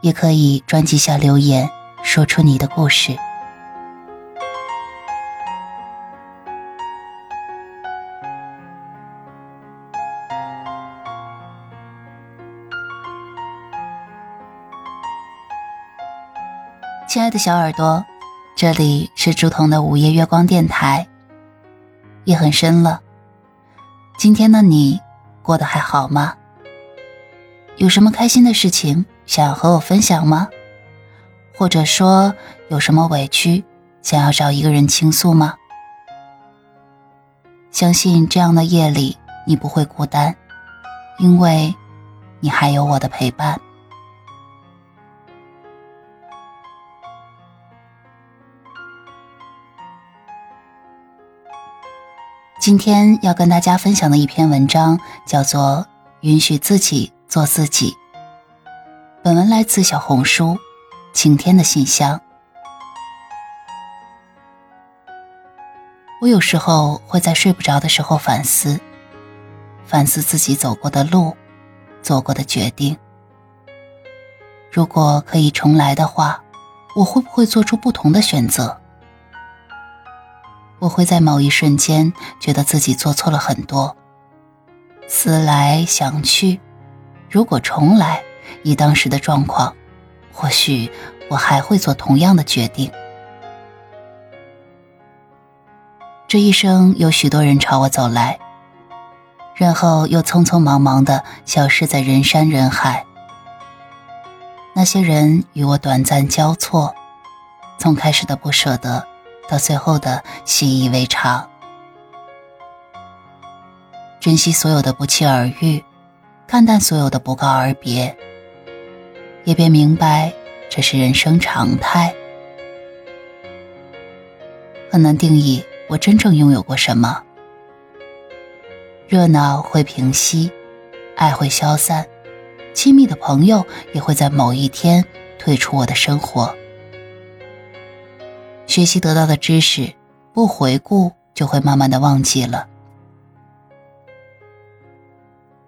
也可以专辑下留言，说出你的故事。亲爱的小耳朵，这里是朱彤的午夜月光电台。夜很深了，今天的你过得还好吗？有什么开心的事情？想要和我分享吗？或者说有什么委屈，想要找一个人倾诉吗？相信这样的夜里你不会孤单，因为你还有我的陪伴。今天要跟大家分享的一篇文章叫做《允许自己做自己》。本文来自小红书晴天的信箱。我有时候会在睡不着的时候反思，反思自己走过的路，做过的决定。如果可以重来的话，我会不会做出不同的选择？我会在某一瞬间觉得自己做错了很多。思来想去，如果重来。以当时的状况，或许我还会做同样的决定。这一生有许多人朝我走来，然后又匆匆忙忙的消失在人山人海。那些人与我短暂交错，从开始的不舍得，到最后的习以为常。珍惜所有的不期而遇，看淡所有的不告而别。也便明白，这是人生常态。很难定义我真正拥有过什么。热闹会平息，爱会消散，亲密的朋友也会在某一天退出我的生活。学习得到的知识，不回顾就会慢慢的忘记了。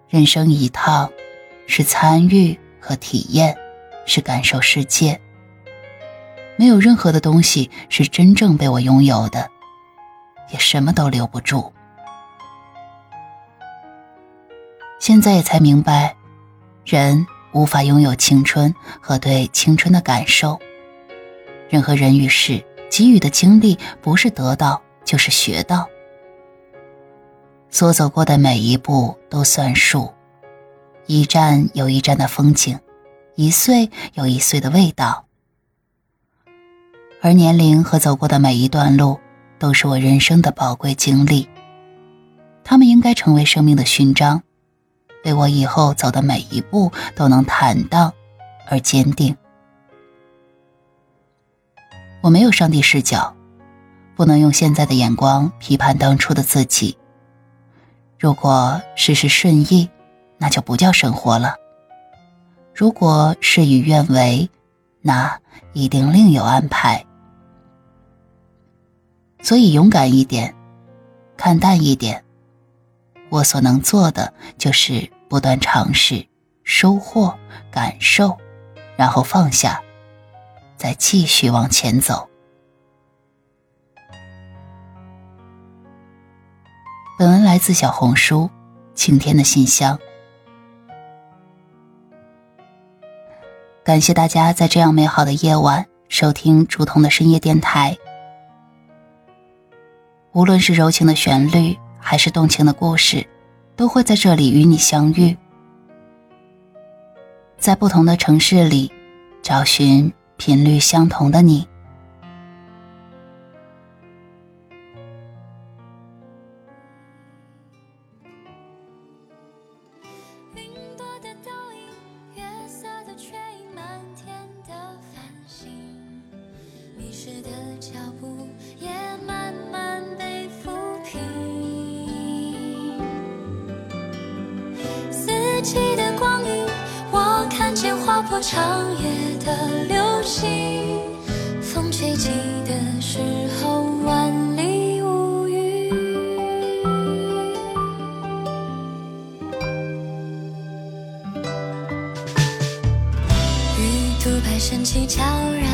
人生一趟，是参与和体验。是感受世界，没有任何的东西是真正被我拥有的，也什么都留不住。现在也才明白，人无法拥有青春和对青春的感受。任何人与事给予的经历，不是得到就是学到。所走过的每一步都算数，一站有一站的风景。一岁有一岁的味道，而年龄和走过的每一段路，都是我人生的宝贵经历。他们应该成为生命的勋章，为我以后走的每一步都能坦荡而坚定。我没有上帝视角，不能用现在的眼光批判当初的自己。如果事事顺意，那就不叫生活了。如果事与愿违，那一定另有安排。所以勇敢一点，看淡一点。我所能做的就是不断尝试、收获、感受，然后放下，再继续往前走。本文来自小红书晴天的信箱。感谢大家在这样美好的夜晚收听竹筒的深夜电台。无论是柔情的旋律，还是动情的故事，都会在这里与你相遇。在不同的城市里，找寻频率相同的你。的脚步也慢慢被抚平四季的光影我看见划破长夜的流星。风吹起的时候万里无云。鱼肚白神起悄然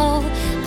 后。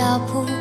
脚步